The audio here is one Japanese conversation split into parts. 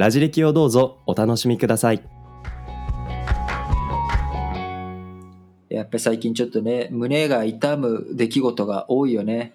ラジ歴をどうぞお楽しみください。やっぱり最近ちょっとね胸が痛む出来事が多いよね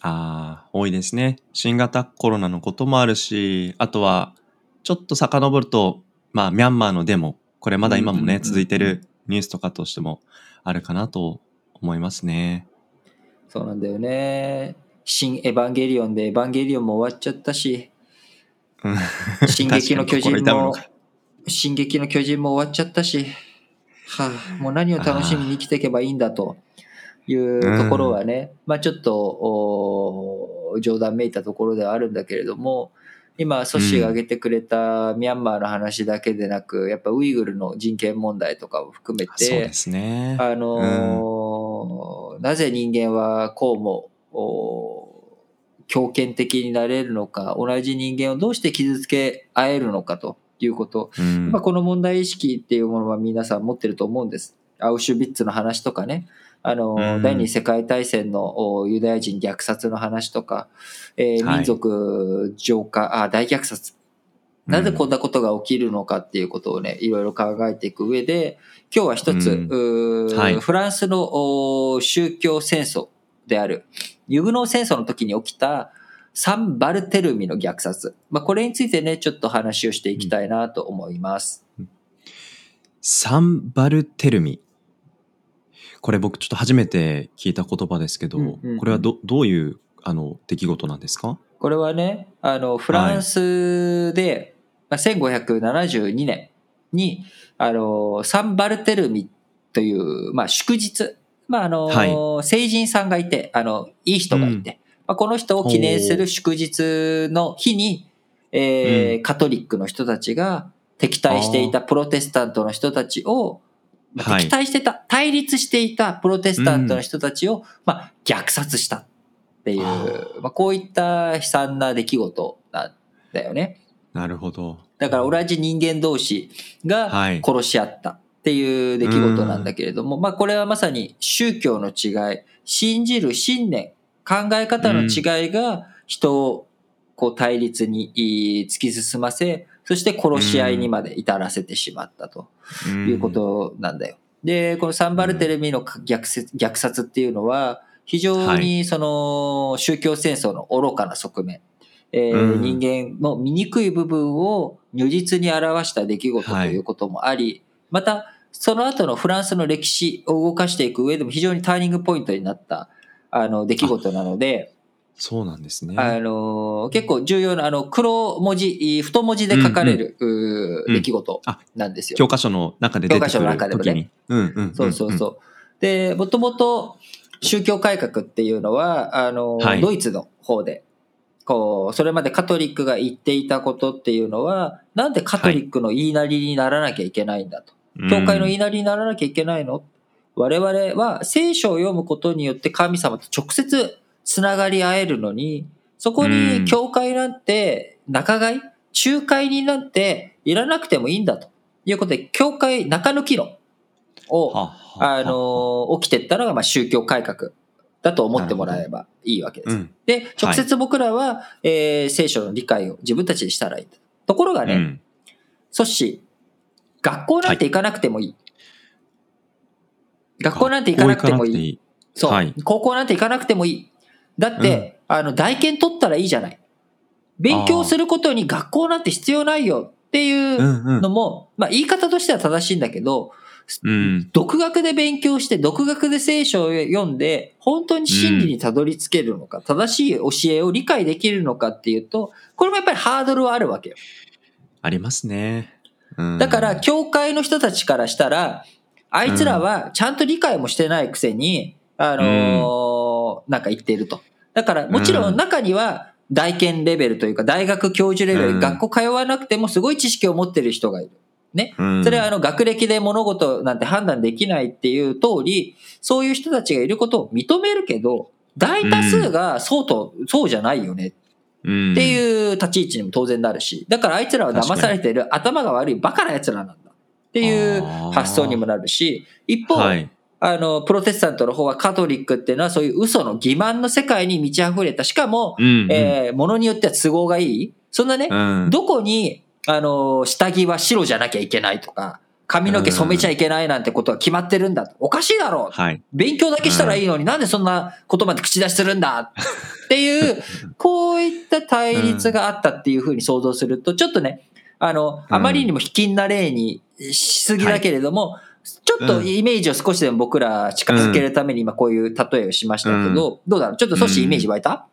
ああ、多いですね。新型コロナのこともあるし、あとは、ちょっと遡ると、まあ、ミャンマーのデモ、これまだ今もね、続いてるニュースとかとしてもあるかなと思いますね。そうなんだよね新エヴァンゲリオンでエヴァンゲリオンも終わっちゃったしうん進撃の巨人も進撃の巨人も終わっちゃったしはあもう何を楽しみに生きていけばいいんだというところはね、まあちょっとお冗談めいたところではあるんだけれども今ソッシーが挙げてくれたミャンマーの話だけでなくやっぱウイグルの人権問題とかを含めてそうですね。あのーなぜ人間はこうもお強権的になれるのか同じ人間をどうして傷つけ合えるのかということ、うん。まあ、この問題意識っていうものは皆さん持ってると思うんです。アウシュビッツの話とかね、あの、うん。第二次世界大戦のおユダヤ人虐殺の話とか、えーはい。民族浄化、あ、大虐殺。なぜこんなことが起きるのかっていうことをね、いろいろ考えていく上で、今日は一つ、うん。はい。フランスのお宗教戦争である、ユグノー戦争の時に起きたサン・バルテルミの虐殺。まあ、これについてね、ちょっと話をしていきたいなと思います。サンバルテルミ。これ僕ちょっと初めて聞いた言葉ですけど、うんうんうんこれはどどういうあの出来事なんですか？これはね、あの、フランスで、まあ、1572年に、あの、サンバルテルミという、まあ、祝日。まあ、あの、はい。聖人さんがいて、あの、いい人がいて、まあ、この人を記念する祝日の日に、えーうん。カトリックの人たちが敵対していたプロテスタントの人たちを、まあはい。敵対してた、対立していたプロテスタントの人たちを、まあ、虐殺したっていう、あまあ、こういった悲惨な出来事なんだよね。なるほど。だから同じ人間同士がはい。殺し合ったっていう出来事なんだけれども、まあこれはまさに宗教の違い、信じる信念、考え方の違いが人をこう対立にい突き進ませ、そして殺し合いにまで至らせてしまったということなんだよ。で、このサンバルテレミの虐殺虐殺っていうのは、非常にその宗教戦争の愚かな側面、えーうん。人間の醜い部分を如実に表した出来事ということもあり、またその後のフランスの歴史を動かしていく上でも非常にターニングポイントになったあの出来事なので、そうなんですね。あの結構重要なあの黒文字、太文字で書かれる、うーうん出来事あなんですよ。教科書の中で出てくる教科書の中で。うんうんんんそうそうそう。で、もともと宗教改革っていうのは、あの、はいドイツの方で、こう、それまでカトリックが言っていたことっていうのは、なんでカトリックの言いなりにならなきゃいけないんだと。うん。教会の言いなりにならなきゃいけないの？我々は聖書を読むことによって神様と直接つながり合えるのに、そこに教会なんて仲買？い仲介人なんていらなくてもいいんだと。いうことで、教会中抜き論を、ははあの、起きてったのが、まあ、宗教改革。だと思ってもらえばいいわけです。うん。で、直接僕らは、えー聖書の理解を自分たちでしたらいい。と。ころがね、うん。ソッシー、学校なんて行かなくてもいい。学校なんて行かなくてもいい。い。そう、はい高校なんて行かなくてもいい。だって、あの、大研取ったらいいじゃない。勉強することに学校なんて必要ないよっていううんうんのも、まあ言い方としては正しいんだけど、うん。独学で勉強して、独学で聖書を読んで、本当に真理にたどり着けるのか、正しい教えを理解できるのかっていうと、これもやっぱりハードルはあるわけよ。ありますね。うんだから、教会の人たちからしたら、あいつらはちゃんと理解もしてないくせに、あのーなんか言っていると。だから、もちろん中には、大研レベルというか、大学教授レベル、うん学校通わなくてもすごい知識を持ってる人がいる。ね。うんそれはあの学歴で物事なんて判断できないっていう通り、そういう人たちがいることを認めるけど、大多数がそうと、そうじゃないよねっうんていう立ち位置にも当然なるし、だからあいつらは騙されてる頭が悪いバカな奴らなんだっていう発想にもなるし、一方、はい。あの、プロテスタントの方はカトリックっていうのはそういう嘘の欺瞞の世界に満ち溢れた。しかも、うんうんえー、ものによっては都合がいい。そんなね、うんどこに、あの、下着は白じゃなきゃいけないとか、髪の毛染めちゃいけないなんてことは決まってるんだ。おかしいだろう。はい。勉強だけしたらいいのになんでそんなことまで口出しするんだっていう、こういった対立があったっていうふうに想像すると、ちょっとね、あの、あまりにも卑近な例にしすぎだけれども、ちょっとイメージを少しでも僕ら近づけるために今こういう例えをしましたけど、どうだろう？ちょっと少しイメージ湧いた、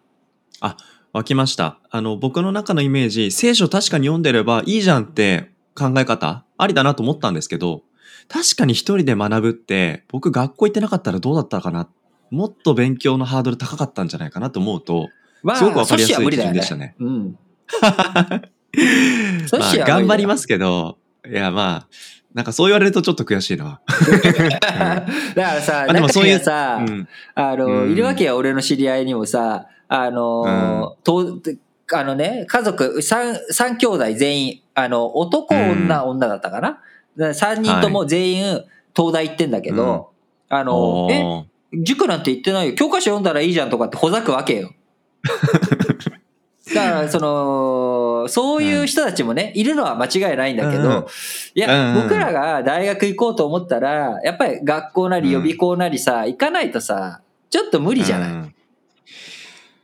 湧きました。あの、僕の中のイメージ、聖書確かに読んでればいいじゃんって考え方、ありだなと思ったんですけど、確かに一人で学ぶって、僕学校行ってなかったらどうだったかな。もっと勉強のハードル高かったんじゃないかなと思うと、まあすごくわかりやすい基準でしたね。うん。まあ、頑張りますけど、いや、まあ、なんかそう言われるとちょっと悔しいな。だからさ、あでも中そういうさ、うん。あの、うん。いるわけよ、俺の知り合いにもさ、あの、とあのね、家族、三、三兄弟全員、あの、男、女、女だったかな？で三人とも全員、東大行ってんだけど、あの、え、塾なんて行ってないよ。教科書読んだらいいじゃんとかってほざくわけよ。だから、その、そういう人たちもね、いるのは間違いないんだけど、うんうんいや、うんうん僕らが大学行こうと思ったら、やっぱり学校なり予備校なりさ、行かないとさ、ちょっと無理じゃない、うん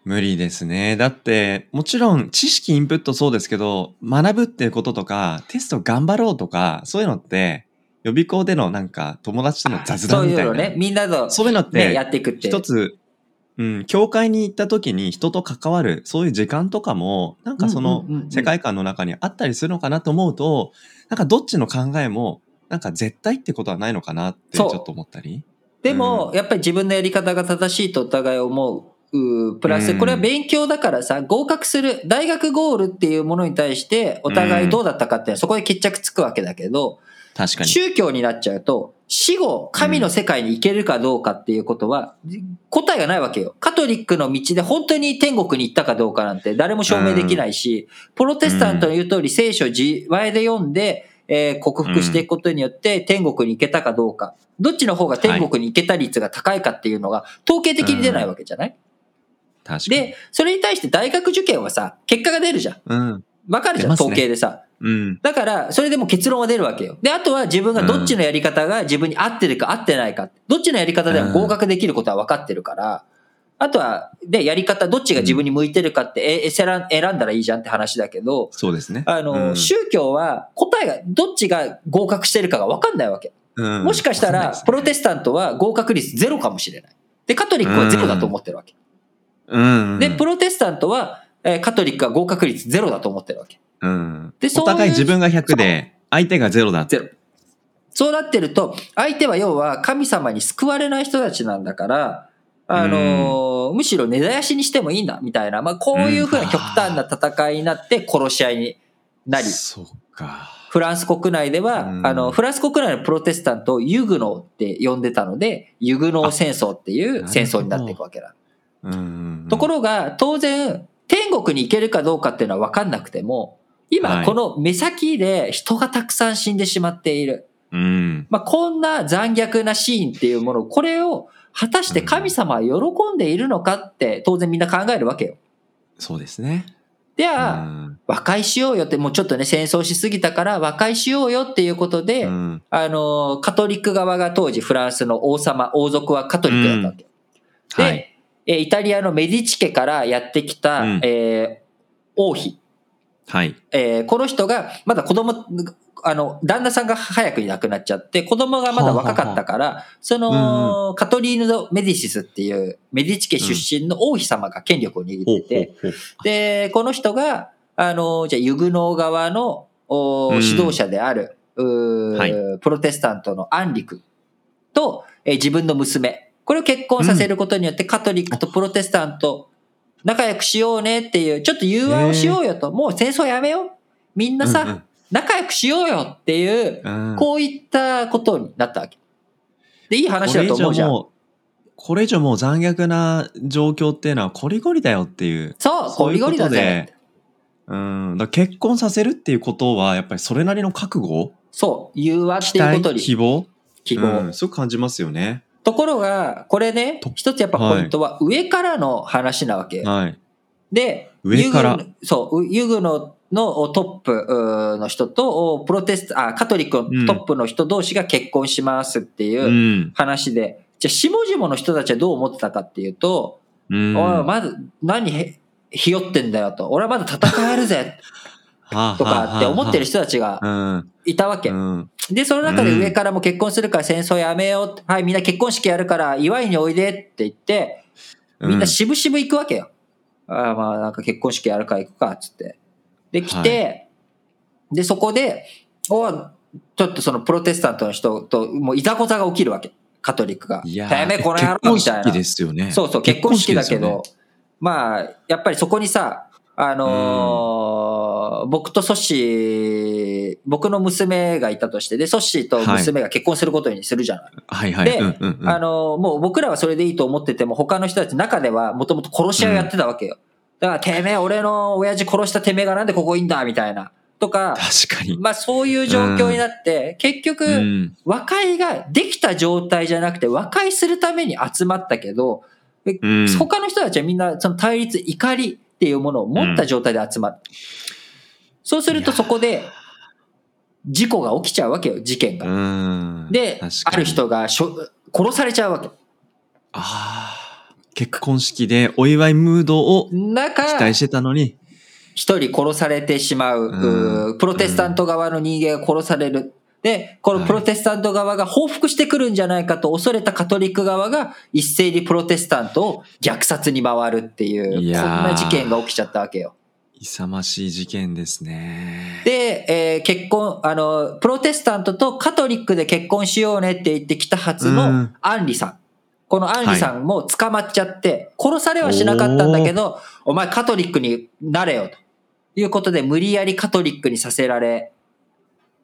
無理ですね。だって、もちろん知識インプットそうですけど、学ぶっていうこととか、テスト頑張ろうとか、そういうのって、予備校でのなんか友達との雑そう談みたいな。いうのね、みんなと、そういうのっね、やて、っていくって。一つ、うん、教会に行った時に人と関わる、そういう時間とかも、なんかそのうんうんうんうん世界観の中にあったりするのかなと思うと、なんかどっちの考えも、なんか絶対ってことはないのかなってちそうょっと思ったり。でも、うやっぱり自分のやり方が正しいとお互い思う。うプラス、うんこれは勉強だからさ、合格する、大学ゴールっていうものに対して、お互いどうだったかってそこで決着つくわけだけど、確かに。宗教になっちゃうと、死後、神の世界に行けるかどうかっていうことは、答えがないわけよ。カトリックの道で本当に天国に行ったかどうかなんて誰も証明できないし、プロテスタントの言う通り聖書自前で読んで、えー克服していくことによって天国に行けたかどうか。どっちの方が天国に行けた率が高いかっていうのが統計的に出ないわけじゃない、確かに。で、それに対して大学受験はさ、結果が出るじゃん。うん。わかるじゃん、統計でさ。うん。だから、それでも結論は出るわけよ。で、あとは自分がどっちのやり方が自分に合ってるか合ってないか。どっちのやり方でも合格できることは分かってるから、あとは、で、やり方、どっちが自分に向いてるかって、え、選んだらいいじゃんって話だけど、そうですね。あの、うん宗教は答えが、どっちが合格してるかが分かんないわけ。うんもしかしたら、プロテススタントは合格率ゼロかもしれない。で、カトリックはゼロだと思ってるわけ。うん。で、プロテスタントは、えーカトリックは合格率ゼロだと思ってるわけ。うん。でそうお互い自分が100で、相手が0だって。ゼロ。そうなってると、相手は要は神様に救われない人たちなんだから、あのーむしろ根絶やしにしてもいいんだ、みたいな、まあこういうふうな極端な戦いになって殺し合いになり、そうか。フランス国内では、うんあの、フランス国内のプロテスタントをユグノーって呼んでたので、ユグノー戦争っていう戦争になっていくわけだ。うん。ところが、当然、天国に行けるかどうかっていうのは分かんなくても、今、はいこの目先で人がたくさん死んでしまっている。うん。まあ、こんな残虐なシーンっていうもの、これを果たして神様は喜んでいるのかって当然みんな考えるわけよ。そうですね。じゃあ、うん和解しようよって、もうちょっとね、戦争しすぎたから和解しようよっていうことで、うんあの、カトリック側が当時フランスの王様、王族はカトリックだったわけ。で、イタリアのメディチ家からやってきた、うんえー王妃。はい。えーこの人が、まだ子供、あの、旦那さんが早くに亡くなっちゃって、子供がまだ若かったから、その、カトリーヌ・ド・メディシスっていう、メディチ家出身の王妃様が権力を握ってて、ほうほうで、この人が、あの、じゃあ、ユグノー側の、おうん。指導者である、うーはい。プロテスタントのアンリクと、えー自分の娘、これを結婚させることによって、カトリックとプロテスタント、仲良くしようねっていう、ちょっと融和をしようよと、もう戦争やめよう。みんなさ、うんうん仲良くしようよっていう、うんこういったことになったわけ。で、いい話だと思うじゃん。これ以上もうこれ以上もう残虐な状況っていうのはこりごりだよっていう。そう、ことゴリだぜで。うん。だ結婚させるっていうことは、やっぱりそれなりの覚悟？そう、融和っていうことに希望？希望。うん、すごく感じますよね。ところが、これねと、一つやっぱポイントは上からの話なわけよ。はい。で、上から？ユグそう、ユグののトップの人と、プロテスタ、あ、カトリックのトップの人同士が結婚しますっていううん話で、じゃあ、下々の人たちはどう思ってたかっていうと、うん。おい、まず、何へ、ひよってんだよと。俺はまだ戦えるぜはあとかって思ってる人人たちがうん。いたわけう。ん。で、その中で上からも結婚するから戦争やめよう。はい、みんな結婚式やるから祝いにおいでって言って、みんな渋々行くわけよ。ああ、まあなんか結婚式やるから行くか、つって。で、来て、で、そこで、ちょっとそのプロテスタントの人と、もういざこざが起きるわけ。カトリックが。いやてめえこの野郎みたいな。結婚式ですよね。そうそう、結婚式だけど、結まあ、やっぱりそこにさ、あのー僕とソッシー、僕の娘がいたとして、で、ソッシーと娘が結婚することにするじゃない。はいはい。でうんうんうんあのーもう僕らはそれでいいと思ってても、他の人たち中ではもともと殺し合いをやってたわけよ。だから、てめえ、俺の親父殺したてめえがなんでここいいんだみたいな。とか、確かに。まあそういう状況になって、結局、うん。和解ができた状態じゃなくて、和解するために集まったけど、うん。他の人たちはみんなその対立、怒りっていうものを持った状態で集まる。そうするとそこで事故が起きちゃうわけよ、事件が。うん。で、ある人がしょ殺されちゃうわけ。ああ。結婚式でお祝いムードを期待、してたのに。一人殺されてしまう、プロテスタント側の人間が殺される。で、このプロテスタント側が報復してくるんじゃないかと恐れたカトリック側が一斉にプロテスタントを虐殺に回るっていう、こんな事件が起きちゃったわけよ。勇ましい事件ですね。で、えー結婚、あの、プロテスタントとカトリックで結婚しようねって言ってきたはずうのんアンリさん。このアンリさんも捕まっちゃって、殺されはしなかったんだけど、お前カトリックになれよということで無理やりカトリックにさせられ、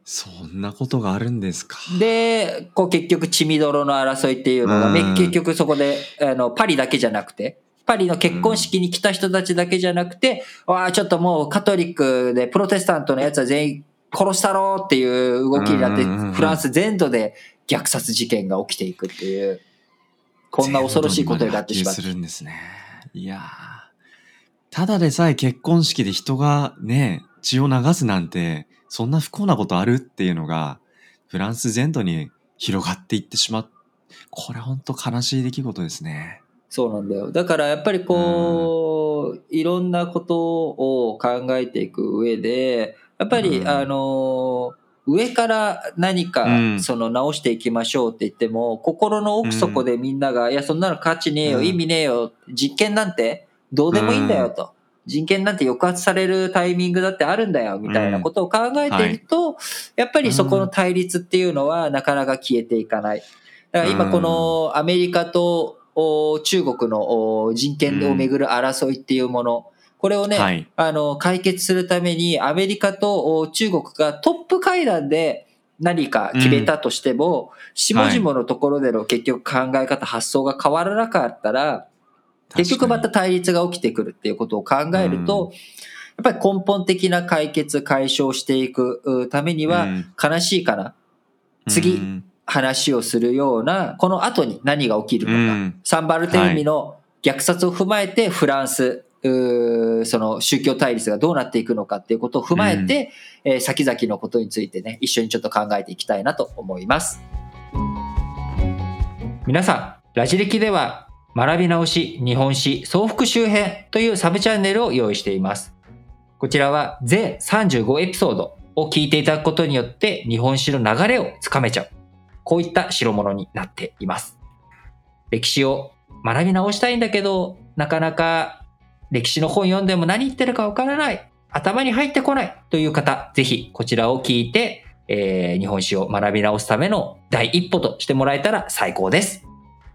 そんなことがあるんですか？で、こう結局血みどろの争いっていうのが、ねうん結局そこで、あの、パリだけじゃなくて、パリの結婚式に来た人たちだけじゃなくて、わあちょっともうカトリックでプロテスタントのやつは全員殺したろうっていう動きになって、うんうんうんうんフランス全土で虐殺事件が起きていくっていう、こんな恐ろしいことになってしまっ全土にまで波及するんですね。いやーただでさえ結婚式で人がね、血を流すなんて、そんな不幸なことあるっていうのが、フランス全土に広がっていってしまう。これ本当悲しい出来事ですね。そうなんだよ。だからやっぱりこう、いろんなことを考えていく上で、やっぱり、うん。あの、上から何かうん。その直していきましょうって言っても、心の奥底でみんなが、いや、そんなの価値ねえよ、うん。意味ねえよ、実験なんてどうでもいいんだよと。人権なんて抑圧されるタイミングだってあるんだよ、みたいなことを考えていると、やっぱりそこの対立っていうのはなかなか消えていかない。だから今このアメリカとお中国のお人権をめぐる争いっていうもの、これをね、はい。あの、解決するためにアメリカとお中国がトップ会談で何か決めたとしても、下々のところでの結局考え方、発想が変わらなかったら、結局また対立が起きてくるっていうことを考えると、やっぱり根本的な解決、解消していくうためにはうん。悲しいかな。次うん話をするような、この後に何が起きるのか。うんサンバルテルミの虐殺を踏まえて、フランス、うーその宗教対立がどうなっていくのかっていうことを踏まえて、えー先々のことについてね、一緒にちょっと考えていきたいなと思います。皆さん、ラジ歴では、学び直し日本史総復習編というサブチャンネルを用意しています。こちらは全35エピソードを聞いていただくことによって日本史の流れをつかめちゃう。こういった代物になっています。歴史を学び直したいんだけど、なかなか歴史の本読んでも何言ってるかわからない。頭に入ってこないという方、ぜひこちらを聞いて、えー日本史を学び直すための第一歩としてもらえたら最高です。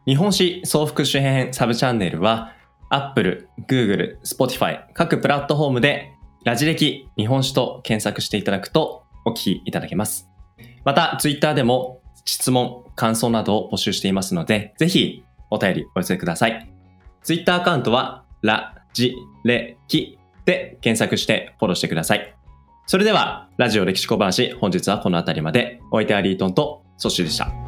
日本史総復習編サブチャンネルは Apple、Google、Spotify 各プラットフォームでラジ歴日本史と検索していただくとお聞きいただけます。また、ツイッターでも質問、感想などを募集していますので、ぜひお便りお寄せください。ツイッターアカウントは、ラジレキで検索してフォローしてください。それでは、ラジオ歴史小話、本日はこの辺りまで。お相手はリートンとソッシュでした。